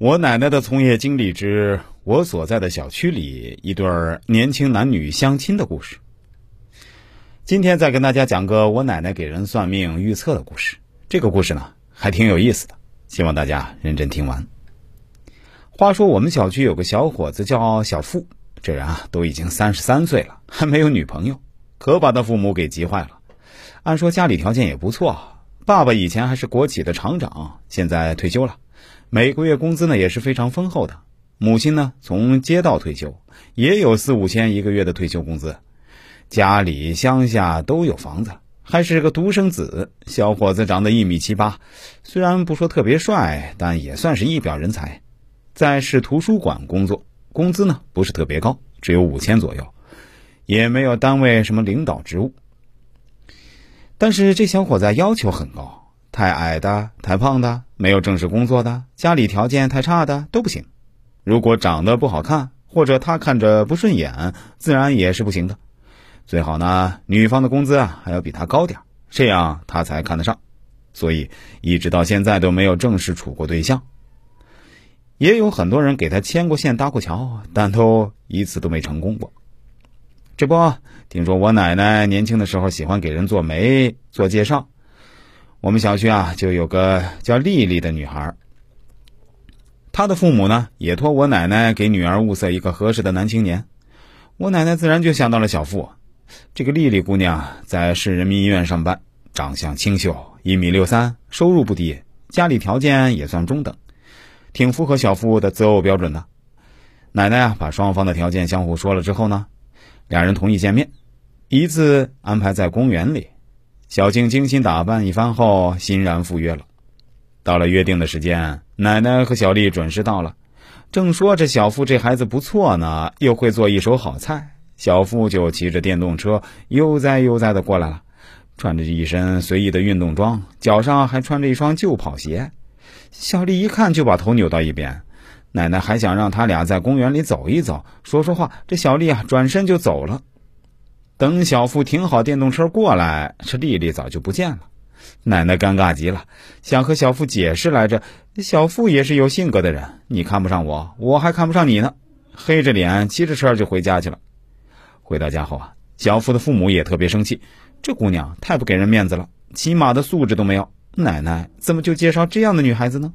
我奶奶的从业经历之我所在的小区里一对年轻男女相亲的故事。今天再跟大家讲个我奶奶给人算命预测的故事。这个故事呢还挺有意思的，希望大家认真听完。话说我们小区有个小伙子叫小付，这人啊都已经三十三岁了，还没有女朋友，可把他父母给急坏了。按说家里条件也不错，爸爸以前还是国企的厂长，现在退休了。每个月工资呢也是非常丰厚的，母亲呢从街道退休，也有四五千一个月的退休工资，家里乡下都有房子，还是个独生子。小伙子长得一米七八，虽然不说特别帅，但也算是一表人才，在市图书馆工作，工资呢不是特别高，只有五千左右，也没有单位什么领导职务。但是这小伙子要求很高。太矮的、太胖的、没有正式工作的、家里条件太差的都不行。如果长得不好看，或者他看着不顺眼，自然也是不行的。最好呢，女方的工资啊还要比他高点，这样他才看得上。所以一直到现在都没有正式处过对象。也有很多人给他牵过线、搭过桥，但都一次都没成功过。这不，听说我奶奶年轻的时候喜欢给人做媒、做介绍。我们小区啊，就有个叫丽丽的女孩。她的父母呢，也托我奶奶给女儿物色一个合适的男青年。我奶奶自然就想到了小付。这个丽丽姑娘在市人民医院上班，长相清秀，一米六三，收入不低，家里条件也算中等，挺符合小付的择偶标准的。奶奶啊，把双方的条件相互说了之后呢，两人同意见面，一次安排在公园里。小静精心打扮一番后，欣然赴约了。到了约定的时间，奶奶和小丽准时到了。正说着小付这孩子不错呢，又会做一手好菜，小付就骑着电动车悠哉悠哉的过来了，穿着一身随意的运动装，脚上还穿着一双旧跑鞋。小丽一看就把头扭到一边。奶奶还想让他俩在公园里走一走，说说话。这小丽啊，转身就走了。等小付停好电动车过来，这丽丽早就不见了。奶奶尴尬极了，想和小付解释来着。小付也是有性格的人，你看不上我，我还看不上你呢。黑着脸骑着车就回家去了。回到家后啊，小付的父母也特别生气，这姑娘太不给人面子了，起码的素质都没有。奶奶怎么就介绍这样的女孩子呢？